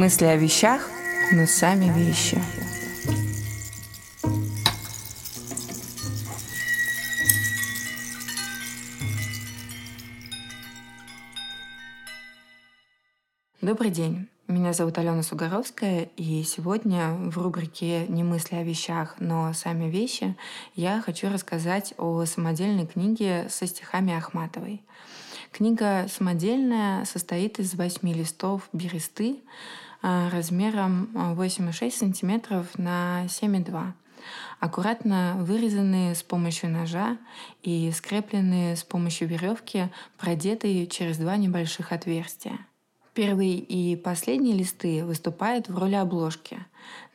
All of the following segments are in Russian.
мысли о вещах, но сами вещи. Добрый день. Меня зовут Алена Сугаровская, и сегодня в рубрике «Не мысли о вещах, но сами вещи» я хочу рассказать о самодельной книге со стихами Ахматовой. Книга самодельная, состоит из восьми листов бересты размером 8,6 см на 7,2 аккуратно вырезанные с помощью ножа и скрепленные с помощью веревки, продетые через два небольших отверстия. Первый и последний листы выступают в роли обложки.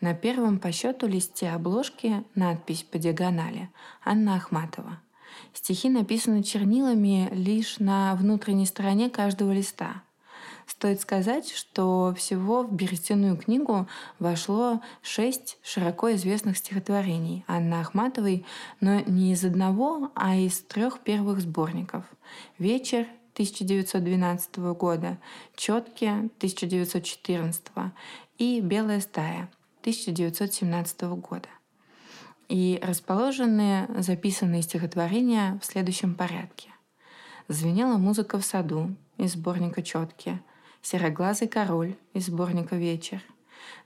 На первом по счету листе обложки надпись по диагонали «Анна Ахматова». Стихи написаны чернилами лишь на внутренней стороне каждого листа. Стоит сказать, что всего в берестяную книгу вошло шесть широко известных стихотворений Анны Ахматовой, но не из одного, а из трех первых сборников «Вечер», 1912 года, «Четки» 1914 и «Белая стая» 1917 года. И расположены записанные стихотворения в следующем порядке. Звенела музыка в саду из сборника «Четки», «Сероглазый король» из сборника «Вечер»,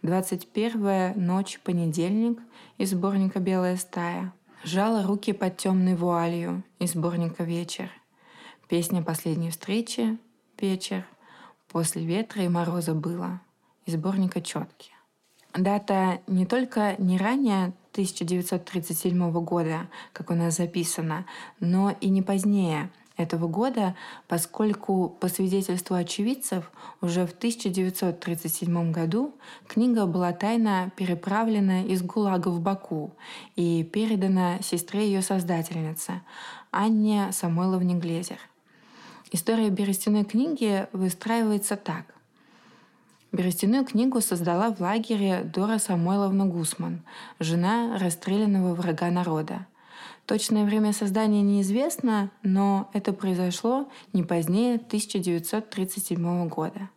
«Двадцать первая ночь, понедельник» из сборника «Белая стая», «Жала руки под темной вуалью» из сборника «Вечер», Песня последней встречи, вечер, после ветра и мороза было, из сборника «Четки». Дата не только не ранее 1937 года, как у нас записано, но и не позднее этого года, поскольку по свидетельству очевидцев уже в 1937 году книга была тайно переправлена из ГУЛАГа в Баку и передана сестре ее создательницы Анне Самойловне Глезер. История берестяной книги выстраивается так. Берестяную книгу создала в лагере Дора Самойловна Гусман, жена расстрелянного врага народа. Точное время создания неизвестно, но это произошло не позднее 1937 года.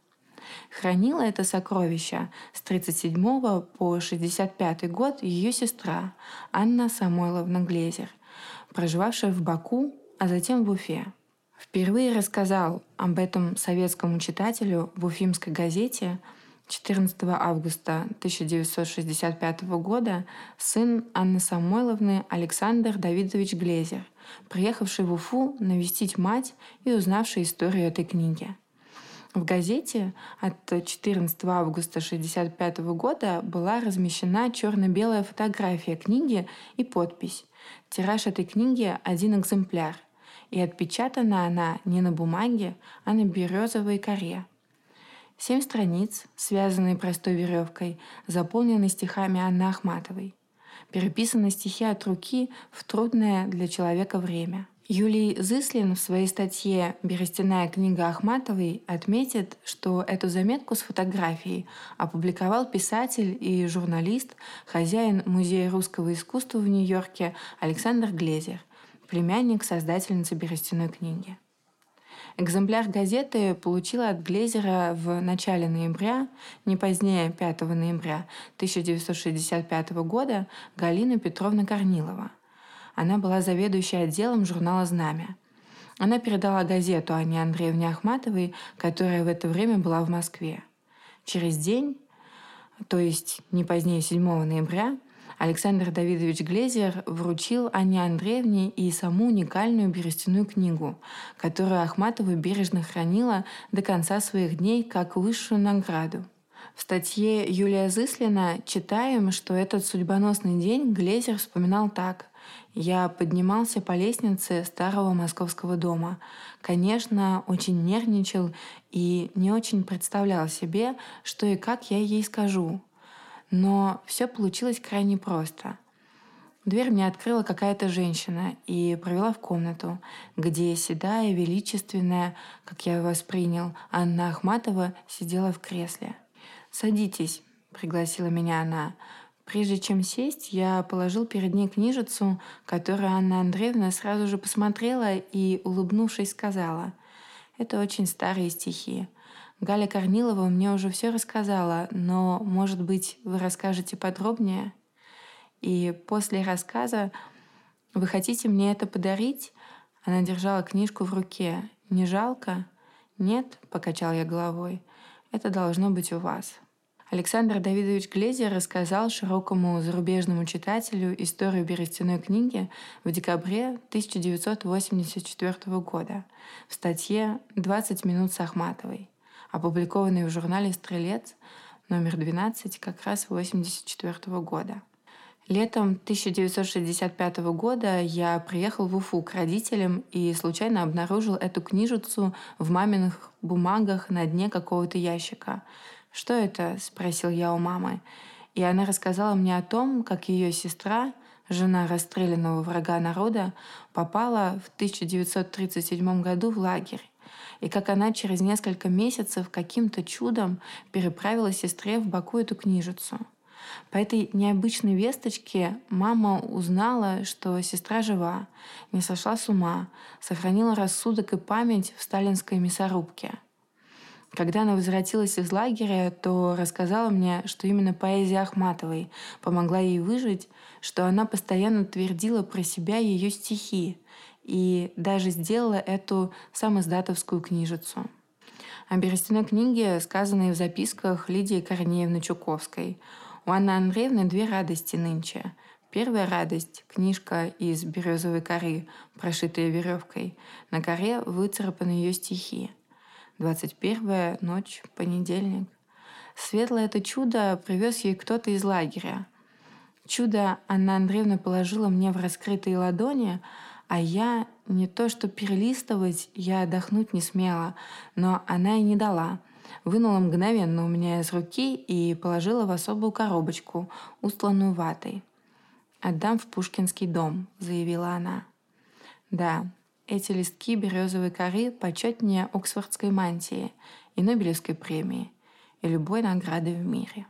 Хранила это сокровище с 37 по 65 год ее сестра Анна Самойловна Глезер, проживавшая в Баку, а затем в Уфе. Впервые рассказал об этом советскому читателю в Уфимской газете 14 августа 1965 года сын Анны Самойловны Александр Давидович Глезер, приехавший в Уфу навестить мать и узнавший историю этой книги. В газете от 14 августа 1965 года была размещена черно-белая фотография книги и подпись. Тираж этой книги – один экземпляр – и отпечатана она не на бумаге, а на березовой коре. Семь страниц, связанные простой веревкой, заполнены стихами Анны Ахматовой. Переписаны стихи от руки в трудное для человека время. Юлий Зыслин в своей статье «Берестяная книга Ахматовой» отметит, что эту заметку с фотографией опубликовал писатель и журналист, хозяин Музея русского искусства в Нью-Йорке Александр Глезер – племянник создательницы берестяной книги. Экземпляр газеты получила от Глезера в начале ноября, не позднее 5 ноября 1965 года, Галина Петровна Корнилова. Она была заведующей отделом журнала «Знамя». Она передала газету Анне Андреевне Ахматовой, которая в это время была в Москве. Через день, то есть не позднее 7 ноября, Александр Давидович Глезер вручил Анне Андреевне и саму уникальную берестяную книгу, которую Ахматова бережно хранила до конца своих дней как высшую награду. В статье Юлия Зыслина читаем, что этот судьбоносный день Глезер вспоминал так. «Я поднимался по лестнице старого московского дома. Конечно, очень нервничал и не очень представлял себе, что и как я ей скажу. Но все получилось крайне просто. Дверь мне открыла какая-то женщина и провела в комнату, где седая, величественная, как я воспринял, Анна Ахматова сидела в кресле. «Садитесь», — пригласила меня она. Прежде чем сесть, я положил перед ней книжицу, которую Анна Андреевна сразу же посмотрела и, улыбнувшись, сказала, «Это очень старые стихи. Галя Корнилова мне уже все рассказала, но, может быть, вы расскажете подробнее? И после рассказа «Вы хотите мне это подарить?» Она держала книжку в руке. «Не жалко?» «Нет», — покачал я головой. «Это должно быть у вас». Александр Давидович Глезер рассказал широкому зарубежному читателю историю берестяной книги в декабре 1984 года в статье «20 минут с Ахматовой», опубликованной в журнале «Стрелец» номер 12 как раз 1984 года. Летом 1965 года я приехал в Уфу к родителям и случайно обнаружил эту книжицу в маминых бумагах на дне какого-то ящика. «Что это?» — спросил я у мамы. И она рассказала мне о том, как ее сестра, жена расстрелянного врага народа, попала в 1937 году в лагерь и как она через несколько месяцев каким-то чудом переправила сестре в Баку эту книжицу. По этой необычной весточке мама узнала, что сестра жива, не сошла с ума, сохранила рассудок и память в сталинской мясорубке. Когда она возвратилась из лагеря, то рассказала мне, что именно поэзия Ахматовой помогла ей выжить, что она постоянно твердила про себя ее стихи и даже сделала эту самоздатовскую книжицу. О берестяной книге, сказанной в записках Лидии Корнеевны Чуковской – у Анны Андреевны две радости нынче. Первая радость – книжка из березовой коры, прошитая веревкой. На коре выцарапаны ее стихи. 21 ночь, понедельник. Светлое это чудо привез ей кто-то из лагеря. Чудо Анна Андреевна положила мне в раскрытые ладони, а я не то что перелистывать, я отдохнуть не смела, но она и не дала – вынула мгновенно у меня из руки и положила в особую коробочку, устланную ватой. «Отдам в Пушкинский дом», — заявила она. Да, эти листки березовой коры почетнее Оксфордской мантии и Нобелевской премии и любой награды в мире.